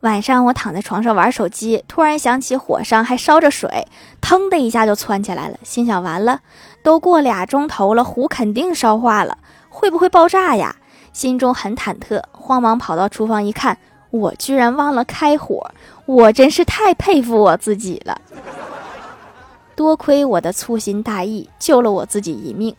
晚上我躺在床上玩手机，突然想起火上还烧着水，腾的一下就窜起来了，心想完了，都过俩钟头了，壶肯定烧化了，会不会爆炸呀？心中很忐忑，慌忙跑到厨房一看，我居然忘了开火，我真是太佩服我自己了。多亏我的粗心大意救了我自己一命。